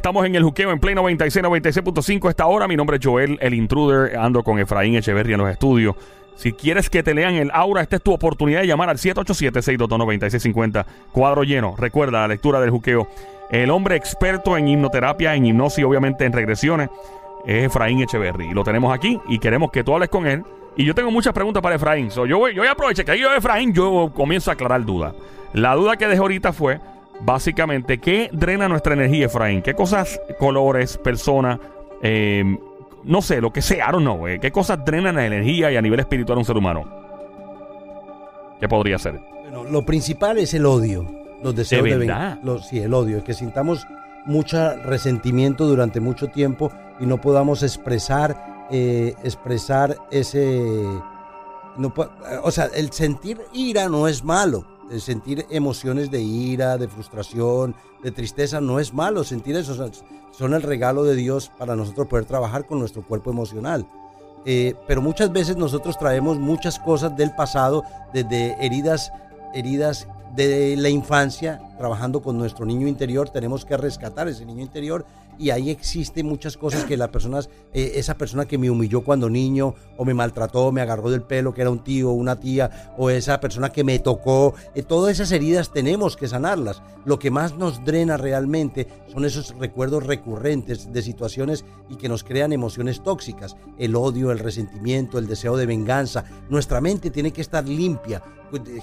Estamos en el juqueo en Play 96, 96.5 esta hora. Mi nombre es Joel, el intruder. Ando con Efraín Echeverría en los estudios. Si quieres que te lean el aura, esta es tu oportunidad de llamar al 787-622-9650. Cuadro lleno. Recuerda la lectura del juqueo. El hombre experto en hipnoterapia, en hipnosis, obviamente en regresiones, es Efraín Echeverry. Y lo tenemos aquí y queremos que tú hables con él. Y yo tengo muchas preguntas para Efraín. yo, voy, yo voy a aprovechar que yo, Efraín, yo comienzo a aclarar dudas. La duda que dejé ahorita fue, básicamente, ¿qué drena nuestra energía, Efraín? ¿Qué cosas, colores, personas, eh, no sé, lo que sea, I don't know, eh. ¿Qué cosas drenan la energía y a nivel espiritual a un ser humano? ¿Qué podría ser? Bueno, lo principal es el odio. Los deseos de, verdad? sí, el odio. Es que sintamos mucho resentimiento durante mucho tiempo y no podamos expresar, eh, expresar ese... No, o sea, el sentir ira no es malo. Sentir emociones de ira, de frustración, de tristeza no es malo. Sentir eso son el regalo de Dios para nosotros poder trabajar con nuestro cuerpo emocional. Eh, pero muchas veces nosotros traemos muchas cosas del pasado, desde heridas, heridas de la infancia, trabajando con nuestro niño interior, tenemos que rescatar ese niño interior y ahí existen muchas cosas que la persona, eh, esa persona que me humilló cuando niño o me maltrató, me agarró del pelo, que era un tío una tía, o esa persona que me tocó, eh, todas esas heridas tenemos que sanarlas. Lo que más nos drena realmente son esos recuerdos recurrentes de situaciones y que nos crean emociones tóxicas, el odio, el resentimiento, el deseo de venganza. Nuestra mente tiene que estar limpia,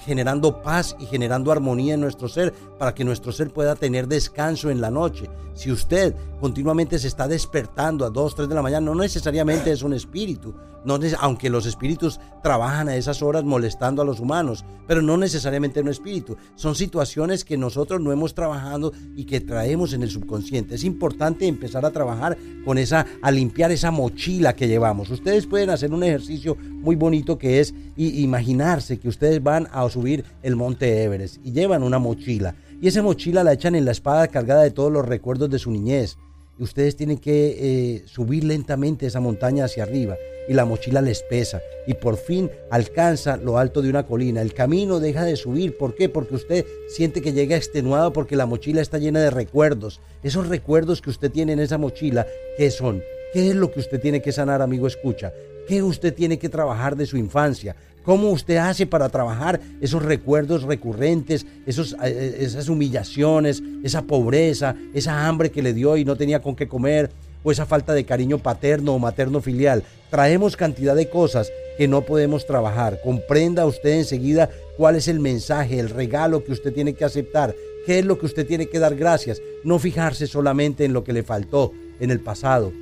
generando paz y generando armonía en nuestro ser para que nuestro ser pueda tener descanso en la noche. Si usted continuamente se está despertando a 2, 3 de la mañana, no necesariamente es un espíritu, no, aunque los espíritus trabajan a esas horas molestando a los humanos, pero no necesariamente un espíritu. Son situaciones que nosotros no hemos trabajado y que traemos en el subconsciente. Es importante empezar a trabajar con esa, a limpiar esa mochila que llevamos. Ustedes pueden hacer un ejercicio muy bonito que es imaginarse que ustedes van a subir el monte Everest y llevan una mochila. Y esa mochila la echan en la espada cargada de todos los recuerdos de su niñez. Y ustedes tienen que eh, subir lentamente esa montaña hacia arriba y la mochila les pesa y por fin alcanza lo alto de una colina. El camino deja de subir. ¿Por qué? Porque usted siente que llega extenuado porque la mochila está llena de recuerdos. Esos recuerdos que usted tiene en esa mochila, ¿qué son? ¿Qué es lo que usted tiene que sanar, amigo? Escucha. ¿Qué usted tiene que trabajar de su infancia? ¿Cómo usted hace para trabajar esos recuerdos recurrentes, esos, eh, eh, esas humillaciones, esa pobreza, esa hambre que le dio y no tenía con qué comer? o esa falta de cariño paterno o materno filial. Traemos cantidad de cosas que no podemos trabajar. Comprenda usted enseguida cuál es el mensaje, el regalo que usted tiene que aceptar, qué es lo que usted tiene que dar gracias. No fijarse solamente en lo que le faltó en el pasado.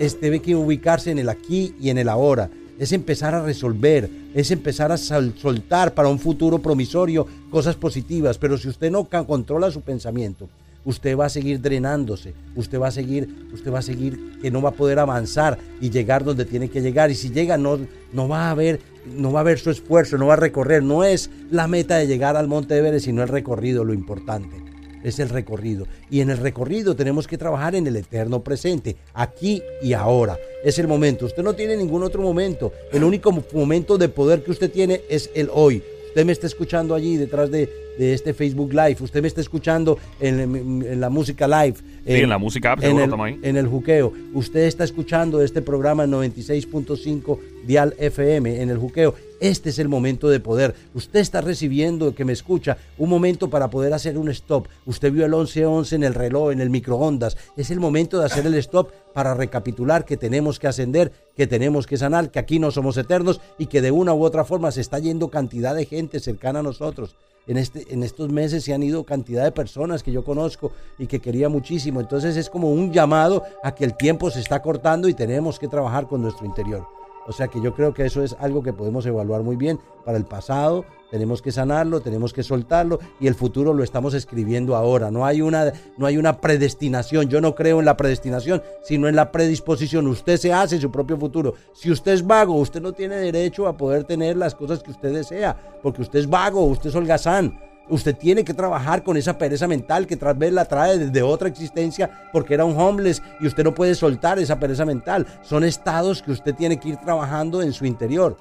Es, debe que ubicarse en el aquí y en el ahora. Es empezar a resolver, es empezar a soltar para un futuro promisorio cosas positivas. Pero si usted no controla su pensamiento, usted va a seguir drenándose, usted va a seguir, usted va a seguir que no va a poder avanzar y llegar donde tiene que llegar y si llega no, no va a haber no va a haber su esfuerzo, no va a recorrer, no es la meta de llegar al Monte Everest, sino el recorrido lo importante. Es el recorrido. Y en el recorrido tenemos que trabajar en el eterno presente, aquí y ahora. Es el momento. Usted no tiene ningún otro momento. El único momento de poder que usted tiene es el hoy. Usted me está escuchando allí detrás de, de este Facebook Live. Usted me está escuchando en, la música live. en, la música en, el, en el juqueo. Usted está escuchando este programa en 96.5 Dial FM en el juqueo. Este es el momento de poder. Usted está recibiendo, que me escucha, un momento para poder hacer un stop. Usted vio el 1111 en el reloj, en el microondas. Es el momento de hacer el stop para recapitular que tenemos que ascender, que tenemos que sanar, que aquí no somos eternos y que de una u otra forma se está yendo cantidad de gente cercana a nosotros. En, este, en estos meses se han ido cantidad de personas que yo conozco y que quería muchísimo. Entonces es como un llamado a que el tiempo se está cortando y tenemos que trabajar con nuestro interior. O sea que yo creo que eso es algo que podemos evaluar muy bien para el pasado. Tenemos que sanarlo, tenemos que soltarlo y el futuro lo estamos escribiendo ahora. No hay una, no hay una predestinación. Yo no creo en la predestinación, sino en la predisposición. Usted se hace su propio futuro. Si usted es vago, usted no tiene derecho a poder tener las cosas que usted desea, porque usted es vago, usted es holgazán. Usted tiene que trabajar con esa pereza mental que tras vez la trae desde otra existencia porque era un homeless y usted no puede soltar esa pereza mental. Son estados que usted tiene que ir trabajando en su interior.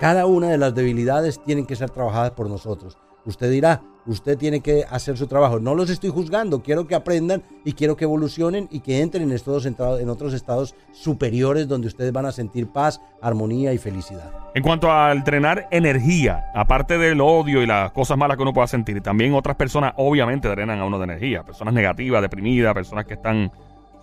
Cada una de las debilidades tienen que ser trabajadas por nosotros. Usted dirá, Usted tiene que hacer su trabajo. No los estoy juzgando, quiero que aprendan y quiero que evolucionen y que entren en, en otros estados superiores donde ustedes van a sentir paz, armonía y felicidad. En cuanto al drenar energía, aparte del odio y las cosas malas que uno pueda sentir, también otras personas obviamente drenan a uno de energía. Personas negativas, deprimidas, personas que están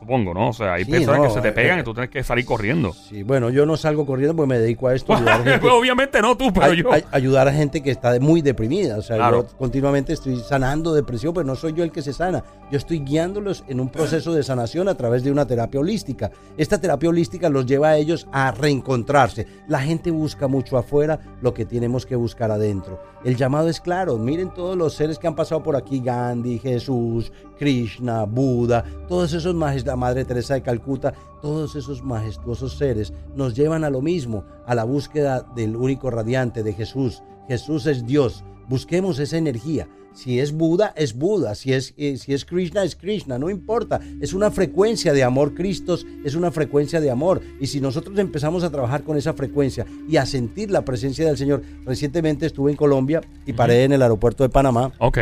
supongo, ¿no? O sea, hay personas que se te eh, pegan y tú tienes que salir corriendo. Sí, bueno, yo no salgo corriendo porque me dedico a esto. Obviamente no tú, pero yo. ayudar a gente que está muy deprimida. O sea, yo continuamente estoy sanando depresión, pero no soy yo el que se sana. Yo estoy guiándolos en un proceso de sanación a través de una terapia holística. Esta terapia holística los lleva a ellos a reencontrarse. La gente busca mucho afuera lo que tenemos que buscar adentro. El llamado es claro. Miren todos los seres que han pasado por aquí: Gandhi, Jesús, Krishna, Buda, todos esos maestros la Madre Teresa de Calcuta, todos esos majestuosos seres nos llevan a lo mismo, a la búsqueda del único radiante de Jesús. Jesús es Dios. Busquemos esa energía. Si es Buda, es Buda. Si es, eh, si es Krishna, es Krishna. No importa. Es una frecuencia de amor. Cristo es una frecuencia de amor. Y si nosotros empezamos a trabajar con esa frecuencia y a sentir la presencia del Señor. Recientemente estuve en Colombia y paré en el aeropuerto de Panamá. Ok.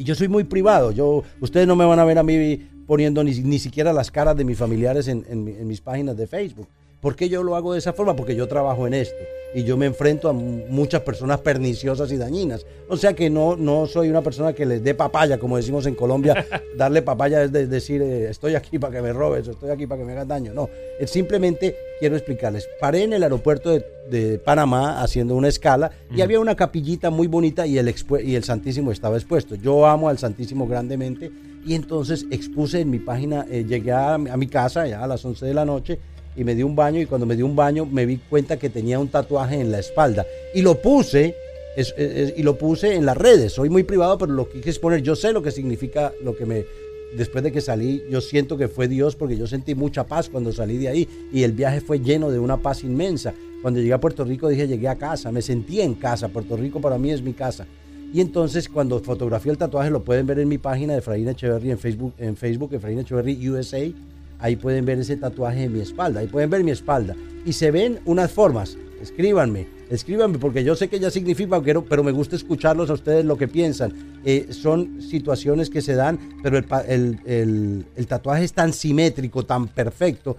Y yo soy muy privado. Yo, ustedes no me van a ver a mí poniendo ni, ni siquiera las caras de mis familiares en, en mis páginas de Facebook. ¿Por qué yo lo hago de esa forma? Porque yo trabajo en esto y yo me enfrento a muchas personas perniciosas y dañinas. O sea que no, no soy una persona que les dé papaya, como decimos en Colombia. Darle papaya es decir, eh, estoy aquí para que me robes, estoy aquí para que me hagas daño. No, es simplemente quiero explicarles. Paré en el aeropuerto de, Panamá haciendo una escala y había una capillita muy bonita y el, y el Santísimo estaba expuesto. Yo amo al Santísimo grandemente y entonces expuse en mi página, eh, llegué a, a mi casa ya a las 11 de la noche y me di un baño y cuando me di un baño me di cuenta que tenía un tatuaje en la espalda y lo puse y lo puse en las redes. Soy muy privado, pero lo quise exponer. Yo sé lo que significa lo que me después de que salí, yo siento que fue Dios porque yo sentí mucha paz cuando salí de ahí y el viaje fue lleno de una paz inmensa. Cuando llegué a Puerto Rico dije, llegué a casa, me sentí en casa. Puerto Rico para mí es mi casa. Y entonces cuando fotografié el tatuaje lo pueden ver en mi página de Efraín Echeverry en Facebook, en Facebook Efraín Echeverry USA Ahí pueden ver ese tatuaje en mi espalda. Ahí pueden ver mi espalda. Y se ven unas formas. Escríbanme, escríbanme, porque yo sé que ya significa, pero, pero me gusta escucharlos a ustedes lo que piensan. Eh, son situaciones que se dan, pero el, tatuaje es tan simétrico, tan perfecto,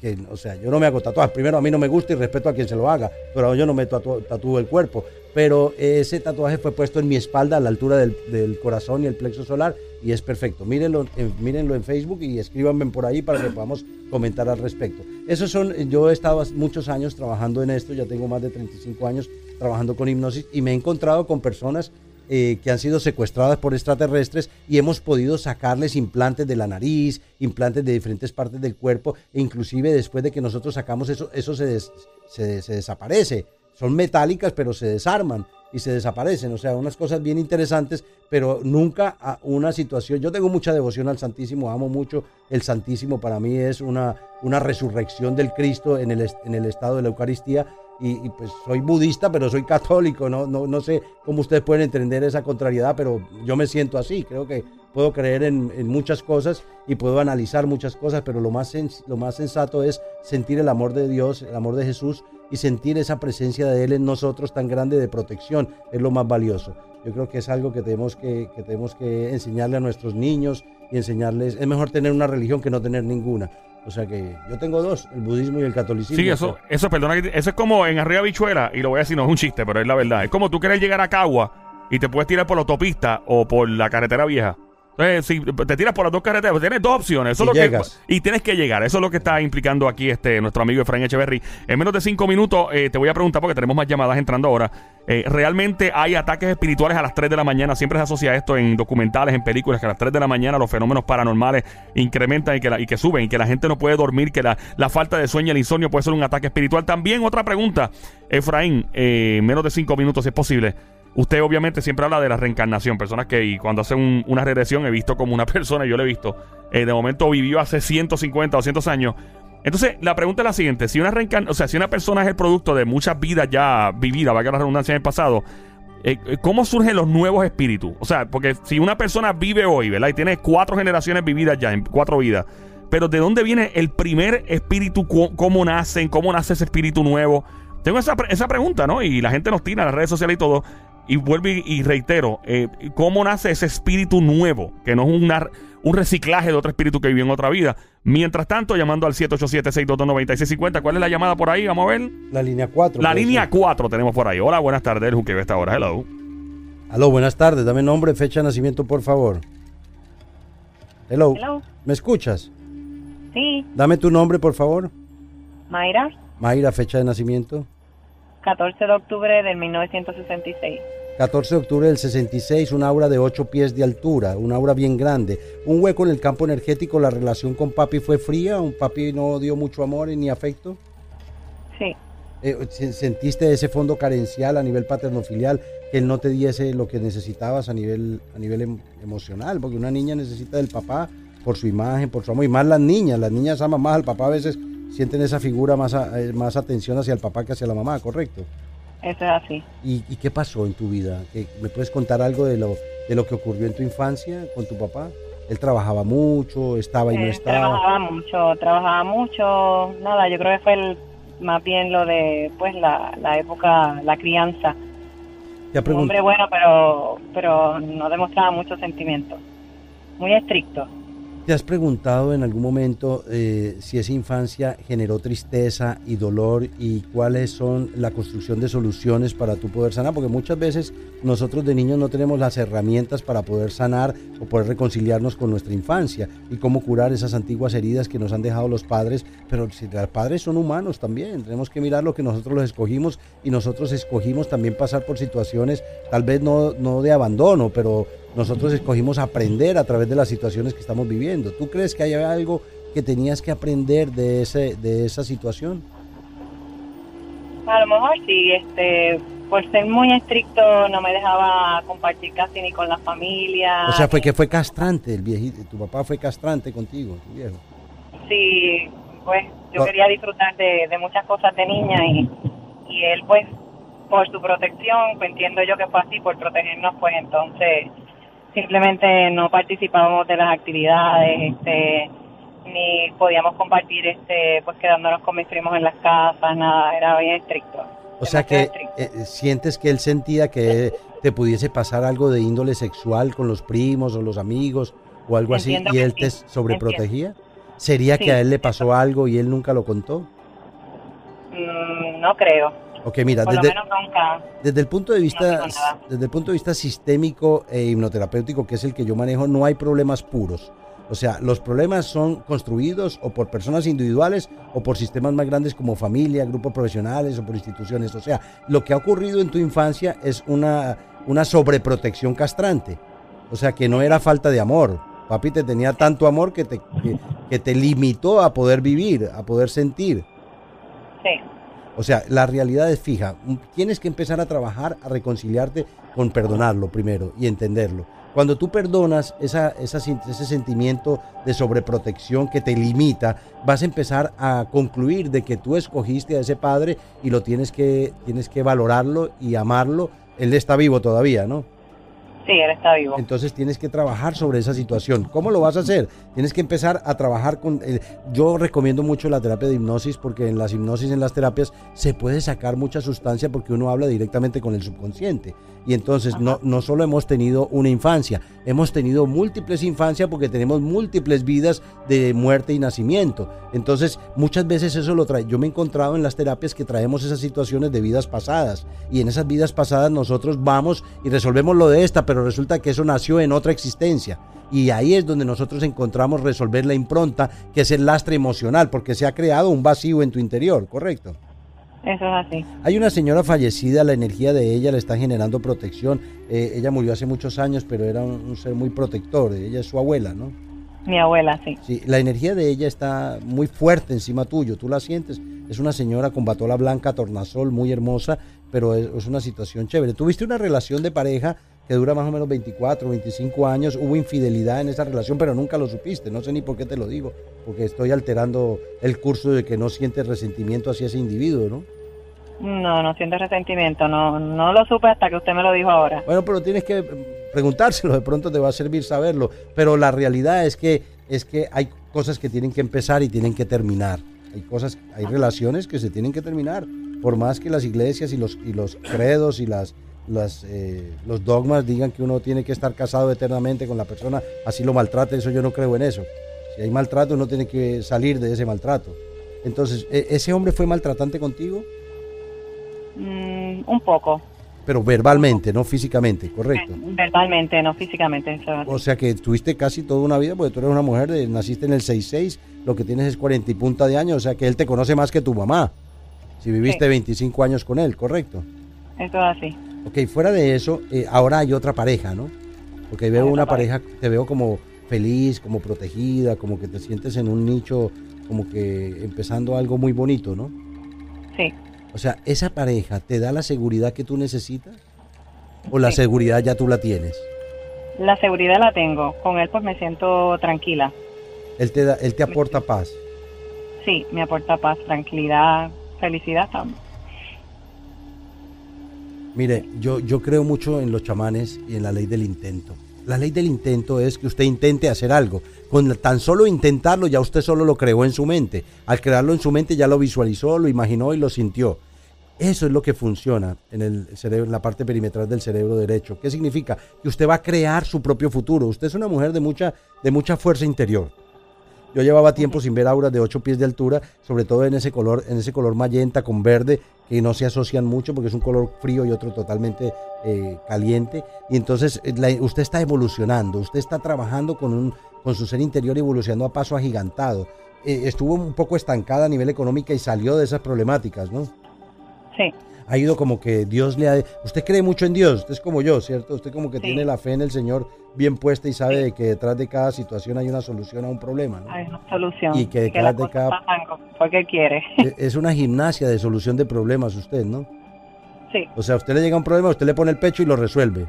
que, o sea, yo no me hago tatuajes. Primero, a mí no me gusta y respeto a quien se lo haga, pero yo no me tatúo el cuerpo pero ese tatuaje fue puesto en mi espalda a la altura del, corazón y el plexo solar y es perfecto. Mírenlo, mírenlo en Facebook y escríbanme por ahí para que podamos comentar al respecto. Esos son, yo he estado muchos años trabajando en esto, ya tengo más de 35 años trabajando con hipnosis y me he encontrado con personas eh, que han sido secuestradas por extraterrestres y hemos podido sacarles implantes de la nariz, implantes de diferentes partes del cuerpo e inclusive después de que nosotros sacamos eso, eso se desaparece son metálicas, pero se desarman y se desaparecen. O sea, unas cosas bien interesantes, pero nunca a una situación. Yo tengo mucha devoción al Santísimo, amo mucho el Santísimo. Para mí es una, una resurrección del Cristo en el, en el estado de la Eucaristía. Y, pues soy budista, pero soy católico. No, no, no sé cómo ustedes pueden entender esa contrariedad, pero yo me siento así. Creo que puedo creer en, en muchas cosas y puedo analizar muchas cosas, pero lo más, lo más sensato es sentir el amor de Dios, el amor de Jesús y sentir esa presencia de Él en nosotros tan grande de protección es lo más valioso. Yo creo que es algo que tenemos que, tenemos que enseñarle a nuestros niños y enseñarles. Es mejor tener una religión que no tener ninguna. O sea que yo tengo dos, el budismo y el catolicismo. Sí, eso, eso, perdona, eso es como en arriba bichuela, y lo voy a decir, no es un chiste, pero es la verdad. Es como tú quieres llegar a Cagua y te puedes tirar por la autopista o por la carretera vieja. Entonces, si te tiras por las dos carreteras, tienes dos opciones. Eso y, lo que, y tienes que llegar. Eso es lo que está implicando aquí este nuestro amigo Efraín Echeverry. En menos de cinco minutos eh, te voy a preguntar, porque tenemos más llamadas entrando ahora. Eh, ¿Realmente hay ataques espirituales a las 3 de la mañana? Siempre se asocia esto en documentales, en películas, que a las 3 de la mañana los fenómenos paranormales incrementan y que, y que suben, y que la gente no puede dormir, que la, falta de sueño, el insomnio puede ser un ataque espiritual. También otra pregunta, Efraín, eh, menos de cinco minutos si es posible. Usted obviamente siempre habla de la reencarnación, personas que y cuando hacen una regresión he visto como una persona, yo lo he visto, eh, de momento vivió hace 150 o 200 años. Entonces, la pregunta es la siguiente, si una o sea, si una persona es el producto de muchas vidas ya vividas, valga la redundancia en el pasado, eh, eh, ¿cómo surgen los nuevos espíritus? O sea, porque si una persona vive hoy, ¿verdad? Y tiene cuatro generaciones vividas ya, en cuatro vidas, pero ¿de dónde viene el primer espíritu? ¿Cómo nacen? ¿Cómo nace ese espíritu nuevo? Tengo esa, esa pregunta, ¿no? Y la gente nos tira en las redes sociales y todo. Y vuelvo y, reitero, eh, ¿cómo nace ese espíritu nuevo? Que no es una, un reciclaje de otro espíritu que vivió en otra vida. Mientras tanto, llamando al 787-622-9650. ¿Cuál es la llamada por ahí? Vamos a ver. La línea 4. La línea 4 tenemos por ahí. Hola, buenas tardes. El Juque esta hora. Hello. Aló, buenas tardes. Dame nombre, fecha de nacimiento, por favor. Hello. Hello. ¿Me escuchas? Sí. Dame tu nombre, por favor. Mayra. Mayra, fecha de nacimiento. 14 de octubre del 1966. 14 de octubre del 66, una aura de 8 pies de altura, una aura bien grande. Un hueco en el campo energético, la relación con papi fue fría, un papi no dio mucho amor ni afecto. Sí. Eh, ¿Sentiste ese fondo carencial a nivel paternofilial, que él no te diese lo que necesitabas a nivel, a nivel em, emocional? Porque una niña necesita del papá por su imagen, por su amor, y más las niñas, las niñas aman más al papá a veces sienten esa figura más, eh, más atención hacia el papá que hacia la mamá, ¿correcto? Eso es así. ¿Y, qué pasó en tu vida? ¿Me puedes contar algo de lo, de lo que ocurrió en tu infancia con tu papá? Él trabajaba mucho, estaba y no estaba. Trabajaba mucho, trabajaba mucho. Nada, yo creo que fue el, más bien lo de pues la, la época, la crianza. Un hombre bueno, pero, pero no demostraba mucho sentimiento. Muy estricto. ¿Te has preguntado en algún momento eh, si esa infancia generó tristeza y dolor y cuáles son la construcción de soluciones para tú poder sanar? Porque muchas veces nosotros de niños no tenemos las herramientas para poder sanar o poder reconciliarnos con nuestra infancia y cómo curar esas antiguas heridas que nos han dejado los padres. Pero si los padres son humanos también, tenemos que mirar lo que nosotros los escogimos y nosotros escogimos también pasar por situaciones tal vez no, no de abandono, pero nosotros escogimos aprender a través de las situaciones que estamos viviendo. ¿Tú crees que hay algo que tenías que aprender de ese de esa situación? A lo mejor sí, este, por ser muy estricto no me dejaba compartir casi ni con la familia. O sea, fue que fue castrante el viejito, tu papá fue castrante contigo, tu viejo. Sí, pues yo quería disfrutar de, muchas cosas de niña y, y él pues por su protección, pues entiendo yo que fue así, por protegernos, pues entonces simplemente no participábamos de las actividades, este, ni podíamos compartir, este, pues quedándonos con mis primos en las casas, nada, era bien estricto. O sea que eh, sientes que él sentía que te pudiese pasar algo de índole sexual con los primos o los amigos o algo así y él te sobreprotegía. ¿Sería que a él le pasó algo y él nunca lo contó? Mm, no creo. Ok, mira, desde, el punto de vista, desde el punto de vista sistémico e hipnoterapéutico, que es el que yo manejo, no hay problemas puros. O sea, los problemas son construidos o por personas individuales o por sistemas más grandes como familia, grupos profesionales o por instituciones. O sea, lo que ha ocurrido en tu infancia es una, una sobreprotección castrante. O sea, que no era falta de amor. Papi te tenía tanto amor que te, que te limitó a poder vivir, a poder sentir. O sea, la realidad es fija. Tienes que empezar a trabajar, a reconciliarte con perdonarlo primero y entenderlo. Cuando tú perdonas ese sentimiento de sobreprotección que te limita, vas a empezar a concluir de que tú escogiste a ese padre y lo tienes que, tienes que valorarlo y amarlo. Él está vivo todavía, ¿no? Sí, él está vivo. Entonces tienes que trabajar sobre esa situación. ¿Cómo lo vas a hacer? Tienes que empezar a trabajar con... Eh, yo recomiendo mucho la terapia de hipnosis porque en las hipnosis, en las terapias, se puede sacar mucha sustancia porque uno habla directamente con el subconsciente. Y entonces no, no solo hemos tenido una infancia, hemos tenido múltiples infancias porque tenemos múltiples vidas de muerte y nacimiento. Entonces muchas veces eso lo trae. Yo me he encontrado en las terapias que traemos esas situaciones de vidas pasadas. Y en esas vidas pasadas nosotros vamos y resolvemos lo de esta, pero resulta que eso nació en otra existencia. Y ahí es donde nosotros encontramos resolver la impronta, que es el lastre emocional, porque se ha creado un vacío en tu interior, ¿correcto? Eso es así. Hay una señora fallecida, la energía de ella le está generando protección. Eh, ella murió hace muchos años, pero era un, ser muy protector. Ella es su abuela, ¿no? Mi abuela, sí. Sí, la energía de ella está muy fuerte encima tuyo. Tú la sientes. Es una señora con batola blanca, tornasol, muy hermosa, pero es, es una situación chévere. Tuviste una relación de pareja que dura más o menos 24, 25 años. Hubo infidelidad en esa relación, pero nunca lo supiste. No sé ni por qué te lo digo, porque estoy alterando el curso de que no sientes resentimiento hacia ese individuo, ¿no? No, no siento resentimiento, no, no lo supe hasta que usted me lo dijo ahora. Bueno, pero tienes que preguntárselo, de pronto te va a servir saberlo. Pero la realidad es que es que hay cosas que tienen que empezar y tienen que terminar. Hay cosas, hay relaciones que se tienen que terminar, por más que las iglesias y los y los credos y las las, eh, los dogmas digan que uno tiene que estar casado eternamente con la persona, así lo maltrate, eso yo no creo en eso. Si hay maltrato, uno tiene que salir de ese maltrato. Entonces, ¿e-, ¿ese hombre fue maltratante contigo? Mm, un poco. Pero verbalmente, no físicamente, correcto. Verbalmente, no físicamente. o sea que tuviste casi toda una vida, porque tú eres una mujer, de, naciste en el 6'6, lo que tienes es 40 y punta de años, o sea que él te conoce más que tu mamá. Si viviste 25 años con él, correcto. Eso es así. Ok, fuera de eso, eh, ahora hay otra pareja, ¿no? Porque veo una pareja, te veo como feliz, como protegida, como que te sientes en un nicho, como que empezando algo muy bonito, ¿no? Sí. O sea, ¿esa pareja te da la seguridad que tú necesitas? ¿O la seguridad ya tú la tienes? La seguridad la tengo. Con él pues me siento tranquila. Él te, da, él te aporta paz. Sí, me aporta paz, tranquilidad, felicidad también. Mire, yo, yo creo mucho en los chamanes y en la ley del intento. La ley del intento es que usted intente hacer algo. Con tan solo intentarlo, ya usted solo lo creó en su mente. Al crearlo en su mente, ya lo visualizó, lo imaginó y lo sintió. Eso es lo que funciona en el la parte perimetral del cerebro derecho. ¿Qué significa? Que usted va a crear su propio futuro. Usted es una mujer de mucha, de mucha fuerza interior. Yo llevaba tiempo sin ver auras de 8 pies de altura, sobre todo en ese color, en ese color magenta con verde, que no se asocian mucho porque es un color frío y otro totalmente eh, caliente. Y entonces eh, usted está evolucionando, usted está trabajando con, un, con su ser interior evolucionando a paso agigantado. Eh, estuvo un poco estancada a nivel económico y salió de esas problemáticas, ¿no? Sí ha ido como que Dios le ha... Usted cree mucho en Dios, usted es como yo, ¿cierto? Usted como que tiene la fe en el Señor bien puesta y sabe que detrás de cada situación hay una solución a un problema, ¿no? Hay una solución. Y que detrás de cada... Porque quiere. E, es una gimnasia de solución de problemas usted, ¿no? Sí. O sea, usted le llega un problema, usted le pone el pecho y lo resuelve.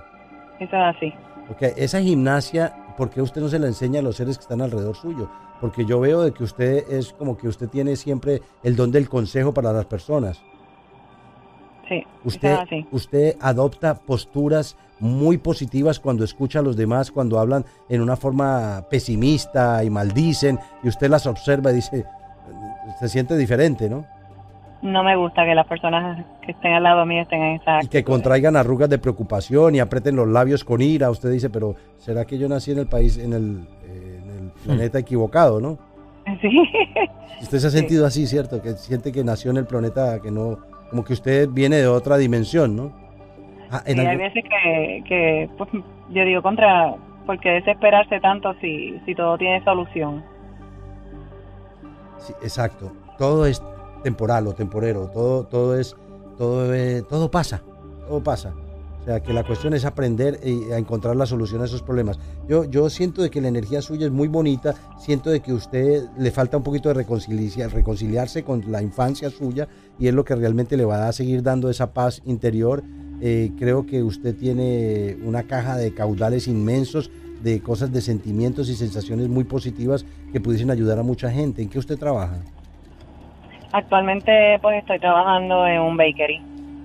Eso es así. Ok, esa gimnasia, ¿por qué usted no se la enseña a los seres que están alrededor suyo? Porque yo veo de que usted es como que usted tiene siempre el don del consejo para las personas. Sí, usted, usted adopta posturas muy positivas cuando escucha a los demás, cuando hablan en una forma pesimista y maldicen, y usted las observa y dice, se siente diferente, ¿no? No me gusta que las personas que estén al lado mío estén en esa... Y que contraigan arrugas de preocupación y aprieten los labios con ira. Usted dice, pero ¿será que yo nací en el país, en el, planeta equivocado, no? Sí. Usted se ha sentido así, ¿cierto? Que siente que nació en el planeta que no, como que usted viene de otra dimensión, ¿no? Ah, hay veces que, pues, yo digo contra, porque desesperarse tanto si, si todo tiene solución. Sí, exacto. Todo es temporal o temporero, todo, todo es, todo, todo pasa, todo pasa. O sea, que la cuestión es aprender y a encontrar la solución a esos problemas. Yo, yo siento de que la energía suya es muy bonita, siento de que usted le falta un poquito de reconciliar, reconciliarse con la infancia suya y es lo que realmente le va a seguir dando esa paz interior. Eh, creo que usted tiene una caja de caudales inmensos de cosas, de sentimientos y sensaciones muy positivas que pudiesen ayudar a mucha gente. ¿En qué usted trabaja? Actualmente pues estoy trabajando en un bakery.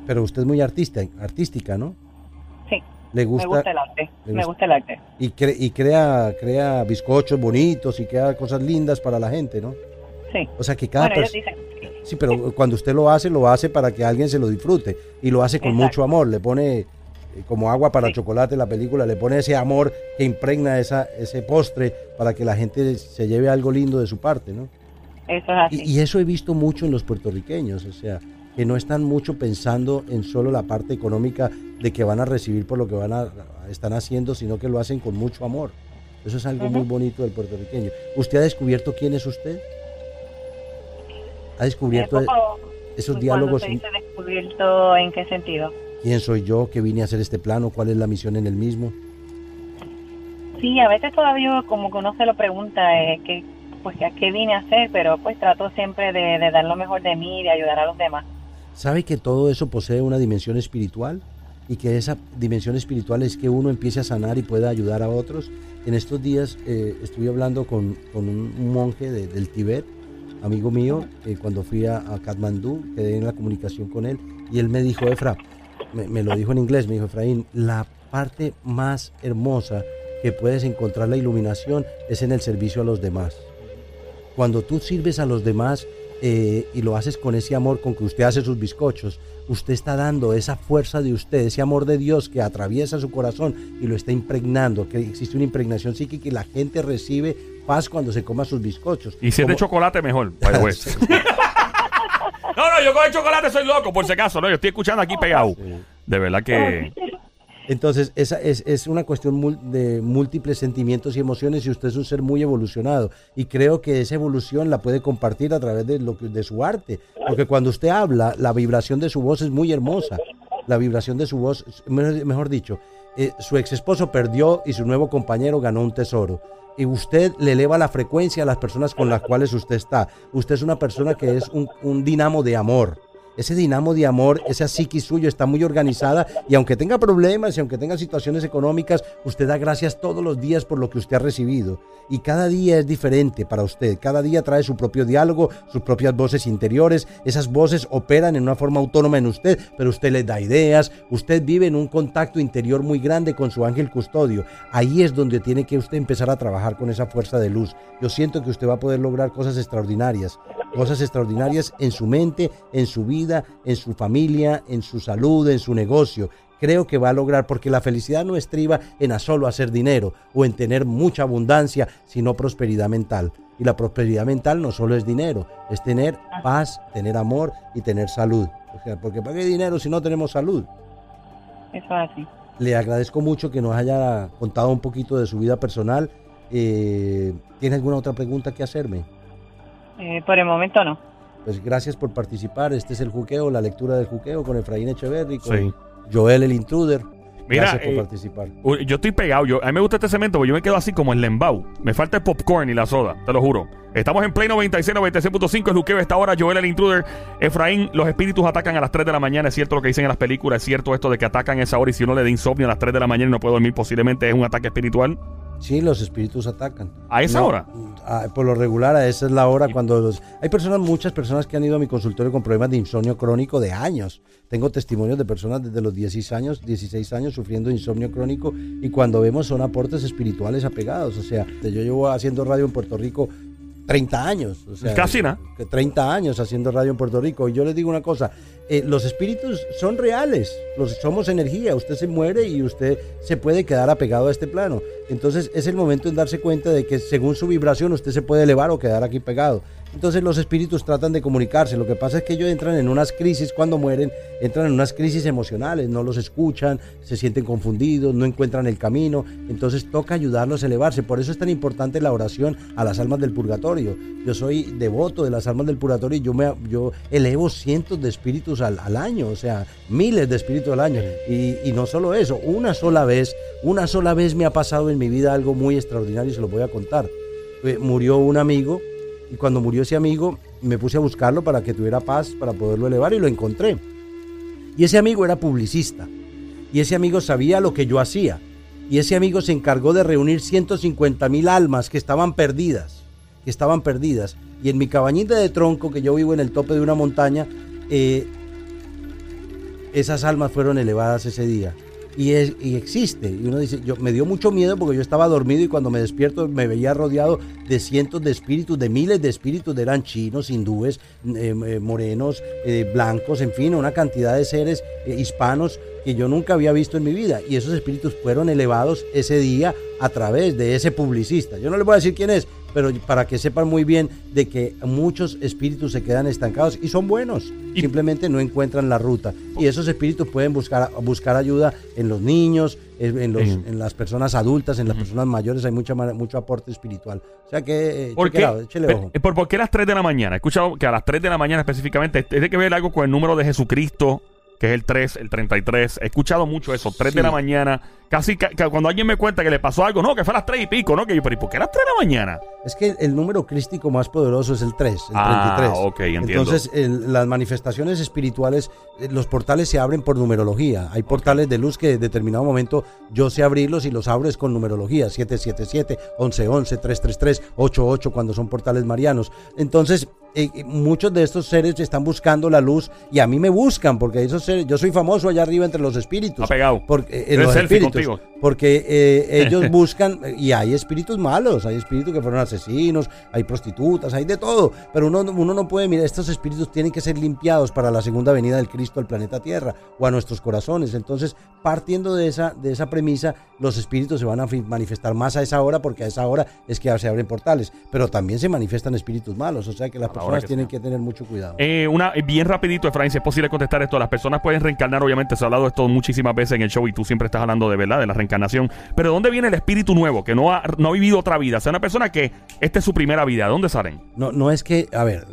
Pero usted es muy artista, artística, ¿no? Me gusta el arte. Me gusta el arte. Y, y crea, crea bizcochos bonitos y crea cosas lindas para la gente, ¿no? Sí. O sea que cada persona... Sí, pero cuando usted lo hace, lo hace para que alguien se lo disfrute. Y lo hace con mucho amor. Le pone eh, como agua para chocolate la película, le pone ese amor que impregna esa, ese postre para que la gente se lleve algo lindo de su parte, ¿no? Eso es así. y eso he visto mucho en los puertorriqueños, o sea, que no están mucho pensando en solo la parte económica de que van a recibir por lo que van a están haciendo, sino que lo hacen con mucho amor. Eso es algo muy bonito del puertorriqueño. ¿Usted ha descubierto quién es usted? ¿Ha descubierto esos diálogos? Se descubierto en qué sentido? ¿Quién soy yo? ¿Qué vine a hacer este plano? ¿Cuál es la misión en el mismo? Sí, a veces todavía como que uno se lo pregunta, eh, que, pues a qué vine a hacer, pero pues trato siempre de, de dar lo mejor de mí, de ayudar a los demás. ¿Sabe que todo eso posee una dimensión espiritual? Y que esa dimensión espiritual es que uno empiece a sanar y pueda ayudar a otros. En estos días eh, estuve hablando con, un, monje del Tíbet, amigo mío, eh, cuando fui a, a, Katmandú, quedé en la comunicación con él, y él me dijo, Efra, me, me lo dijo en inglés, me dijo, Efraín, la parte más hermosa que puedes encontrar la iluminación es en el servicio a los demás. Cuando tú sirves a los demás, eh, y lo haces con ese amor con que usted hace sus bizcochos, usted está dando esa fuerza de usted, ese amor de Dios que atraviesa su corazón y lo está impregnando, que existe una impregnación psíquica y la gente recibe paz cuando se coma sus bizcochos. Y si es de chocolate, mejor. no, no, yo con el chocolate soy loco, por si acaso, no, yo estoy escuchando aquí pegado. De verdad que... Entonces, esa es, una cuestión de múltiples sentimientos y emociones y usted es un ser muy evolucionado. Y creo que esa evolución la puede compartir a través de, lo de su arte. Porque cuando usted habla, la vibración de su voz es muy hermosa. La vibración de su voz, mejor dicho, eh, su ex esposo perdió y su nuevo compañero ganó un tesoro. Y usted le eleva la frecuencia a las personas con las cuales usted está. Usted es una persona que es un, un dinamo de amor ese dinamo de amor, esa psiquis suyo está muy organizada y aunque tenga problemas y aunque tenga situaciones económicas, usted da gracias todos los días por lo que usted ha recibido. Y cada día es diferente para usted, cada día trae su propio diálogo, sus propias voces interiores, esas voces operan en una forma autónoma en usted, pero usted les da ideas, usted vive en un contacto interior muy grande con su ángel custodio. Ahí es donde tiene que usted empezar a trabajar con esa fuerza de luz. Yo siento que usted va a poder lograr cosas extraordinarias, cosas extraordinarias en su mente, en su vida en su familia, en su salud, en su negocio. Creo que va a lograr, porque la felicidad no estriba en a solo hacer dinero o en tener mucha abundancia, sino prosperidad mental. Y la prosperidad mental no solo es dinero, es tener paz, tener amor y tener salud. O sea, porque ¿para qué dinero si no tenemos salud? Eso es así. Le agradezco mucho que nos haya contado un poquito de su vida personal. Eh, ¿Tiene alguna otra pregunta que hacerme? Eh, por el momento no. Pues gracias por participar. Este es el juqueo, la lectura del juqueo con Efraín Echeverry, con Joel el Intruder. Mira, gracias por eh, participar. Yo estoy pegado. Yo, a mí me gusta este cemento porque yo me quedo así como el lembao. Me falta el popcorn y la soda, te lo juro. Estamos en Play 96, 96.5. El juqueo esta hora. Joel el Intruder. Efraín, los espíritus atacan a las 3 de la mañana. Es cierto lo que dicen en las películas. Es cierto esto de que atacan a esa hora y si uno le da insomnio a las 3 de la mañana y no puede dormir, posiblemente es un ataque espiritual. Sí, los espíritus atacan. ¿A esa hora? por lo regular, a esa es la hora cuando los... Hay personas, muchas personas que han ido a mi consultorio con problemas de insomnio crónico de años. Tengo testimonios de personas desde los 16 años, 16 años sufriendo insomnio crónico y cuando vemos son aportes espirituales apegados. O sea, yo llevo haciendo radio en Puerto Rico 30 años. O sea, Casi, ¿no? 30 años haciendo radio en Puerto Rico. Y yo les digo una cosa, eh, los espíritus son reales, los, somos energía, usted se muere y usted se puede quedar apegado a este plano. Entonces es el momento en darse cuenta de que según su vibración usted se puede elevar o quedar aquí pegado. Entonces los espíritus tratan de comunicarse. Lo que pasa es que ellos entran en unas crisis cuando mueren, entran en unas crisis emocionales, no los escuchan, se sienten confundidos, no encuentran el camino. Entonces toca ayudarlos a elevarse. Por eso es tan importante la oración a las almas del purgatorio. Yo soy devoto de las almas del purgatorio y yo, me, yo elevo cientos de espíritus al, año, o sea, miles de espíritus al año. Y, y no solo eso, una sola vez, una sola vez me ha pasado en mi vida algo muy extraordinario y se lo voy a contar. Murió un amigo y cuando murió ese amigo, me puse a buscarlo para que tuviera paz, para poderlo elevar y lo encontré. Y ese amigo era publicista. Y ese amigo sabía lo que yo hacía. Y ese amigo se encargó de reunir 150 mil almas que estaban perdidas. Que estaban perdidas. Y en mi cabañita de tronco, que yo vivo en el tope de una montaña, eh, esas almas fueron elevadas ese día y, existe. Y uno dice, yo me dio mucho miedo porque yo estaba dormido y cuando me despierto me veía rodeado de cientos de espíritus, de miles de espíritus, eran chinos, hindúes, eh, eh, morenos, eh, blancos, en fin, una cantidad de seres hispanos que yo nunca había visto en mi vida. Y esos espíritus fueron elevados ese día a través de ese publicista. Yo no le voy a decir quién es, pero para que sepan muy bien de que muchos espíritus se quedan estancados y son buenos, simplemente no encuentran la ruta. Y esos espíritus pueden buscar, buscar ayuda en los niños, en, los, en las personas adultas, en las personas mayores, hay mucha, mucho aporte espiritual. O sea que, eh, ¿Por qué? ojo. ¿Por, ¿Por qué a las 3 de la mañana? He escuchado que a las 3 de la mañana específicamente tiene que ver algo con el número de Jesucristo que es el 3, el 33. He escuchado mucho eso, 3 de la mañana. Casi cuando alguien me cuenta que le pasó algo, no, que fue a las 3 y pico, ¿no? Que yo, pero ¿y por qué a las 3 de la mañana? Es que el número crístico más poderoso es el 3, el ah, 33. ok, entiendo. Entonces, las manifestaciones espirituales, eh, los portales se abren por numerología. Hay portales de luz que en determinado momento yo sé abrirlos y los abres con numerología. 777, 1111, 333, 88 cuando son portales marianos. Entonces, eh, eh, muchos de estos seres están buscando la luz y a mí me buscan porque esos seres, yo soy famoso allá arriba entre los espíritus. Ha pegado. Porque, eh, los espíritus, porque ellos buscan y hay espíritus malos, hay espíritus que fueron asesinos, hay prostitutas, hay de todo. Pero uno, uno no puede, mirar, estos espíritus tienen que ser limpiados para la segunda venida del Cristo al planeta Tierra o a nuestros corazones. Entonces, partiendo de esa, de esa premisa, los espíritus se van a manifestar más a esa hora porque a esa hora es que se abren portales. Pero también se manifiestan espíritus malos, o sea que las personas tienen que tener mucho cuidado. Eh, una, eh, bien rapidito, Efraín, si es posible contestar esto. Las personas pueden reencarnar, obviamente, se ha hablado de esto muchísimas veces en el show y tú siempre estás hablando de verdad, de la reencarnación. Pero ¿dónde viene el espíritu nuevo que no ha, no ha vivido otra vida? O sea, una persona que esta es su primera vida, ¿dónde salen? No, no es que, a ver,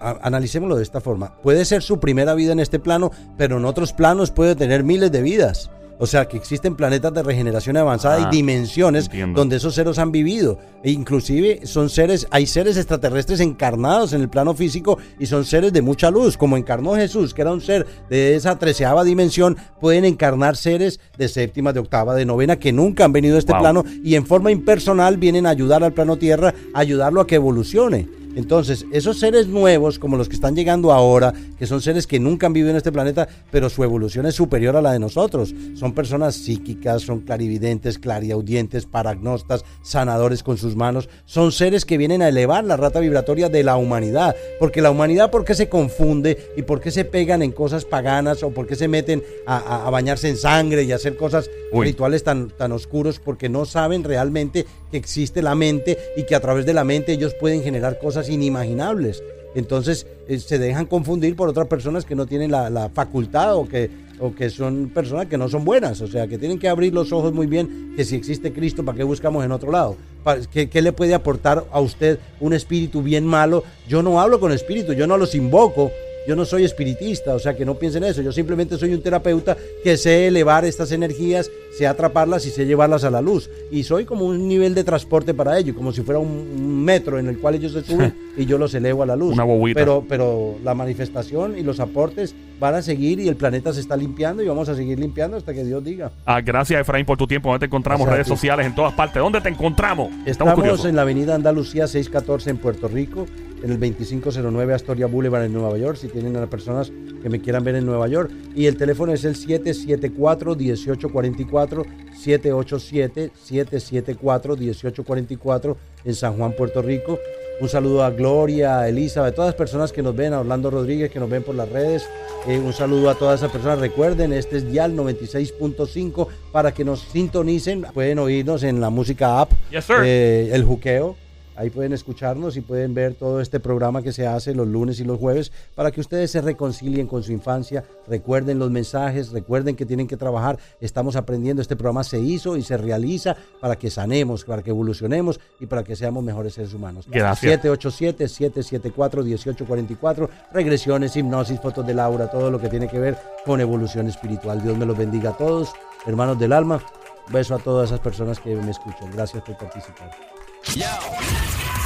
analicémoslo de esta forma. Puede ser su primera vida en este plano, pero en otros planos puede tener miles de vidas. O sea, que existen planetas de regeneración avanzada y ah, dimensiones donde esos seres han vivido. E inclusive son seres, hay seres extraterrestres encarnados en el plano físico y son seres de mucha luz, como encarnó Jesús, que era un ser de esa treceava dimensión, pueden encarnar seres de séptima, de octava, de novena, que nunca han venido a este plano y en forma impersonal vienen a ayudar al plano Tierra, a ayudarlo a que evolucione. Entonces, esos seres nuevos, como los que están llegando ahora, que son seres que nunca han vivido en este planeta, pero su evolución es superior a la de nosotros. Son personas psíquicas, son clarividentes, clariaudientes, paragnostas, sanadores con sus manos. Son seres que vienen a elevar la rata vibratoria de la humanidad. Porque la humanidad, ¿por qué se confunde y por qué se pegan en cosas paganas o por qué se meten a, bañarse en sangre y hacer cosas rituales tan, tan oscuros? Porque no saben realmente que existe la mente y que a través de la mente ellos pueden generar cosas inimaginables. Entonces eh, se dejan confundir por otras personas que no tienen la, facultad o que, o que son personas que no son buenas. O sea, que tienen que abrir los ojos muy bien que si existe Cristo, ¿para qué buscamos en otro lado? ¿Qué, ¿Qué, le puede aportar a usted un espíritu bien malo? Yo no hablo con espíritu, yo no los invoco, yo no soy espiritista, o sea que no piensen eso. Yo simplemente soy un terapeuta que sé elevar estas energías, sé atraparlas y sé llevarlas a la luz. Y soy como un nivel de transporte para ellos, como si fuera un metro en el cual ellos se suben y yo los elevo a la luz. Una Pero, pero la manifestación y los aportes van a seguir y el planeta se está limpiando y vamos a seguir limpiando hasta que Dios diga. Ah, gracias Efraín por tu tiempo. ¿Dónde te encontramos? Redes sociales en todas partes. ¿Dónde te encontramos? Estamos en la avenida Andalucía 614 en Puerto Rico en el 2509 Astoria Boulevard en Nueva York, si tienen a las personas que me quieran ver en Nueva York. Y el teléfono es el 774-1844, 787-774-1844 en San Juan, Puerto Rico. Un saludo a Gloria, a Elisa, a todas las personas que nos ven, a Orlando Rodríguez que nos ven por las redes. Eh, un saludo a todas esas personas. Recuerden, este es Dial 96.5 para que nos sintonicen. Pueden oírnos en la música app, eh, el juqueo Ahí pueden escucharnos y pueden ver todo este programa que se hace los lunes y los jueves para que ustedes se reconcilien con su infancia. Recuerden los mensajes, recuerden que tienen que trabajar. Estamos aprendiendo, este programa se hizo y se realiza para que sanemos, para que evolucionemos y para que seamos mejores seres humanos. Gracias. 787-774-1844, regresiones, hipnosis, fotos de Laura, todo lo que tiene que ver con evolución espiritual. Dios me los bendiga a todos, hermanos del alma. Beso a todas esas personas que me escuchan. Gracias por participar. Yo.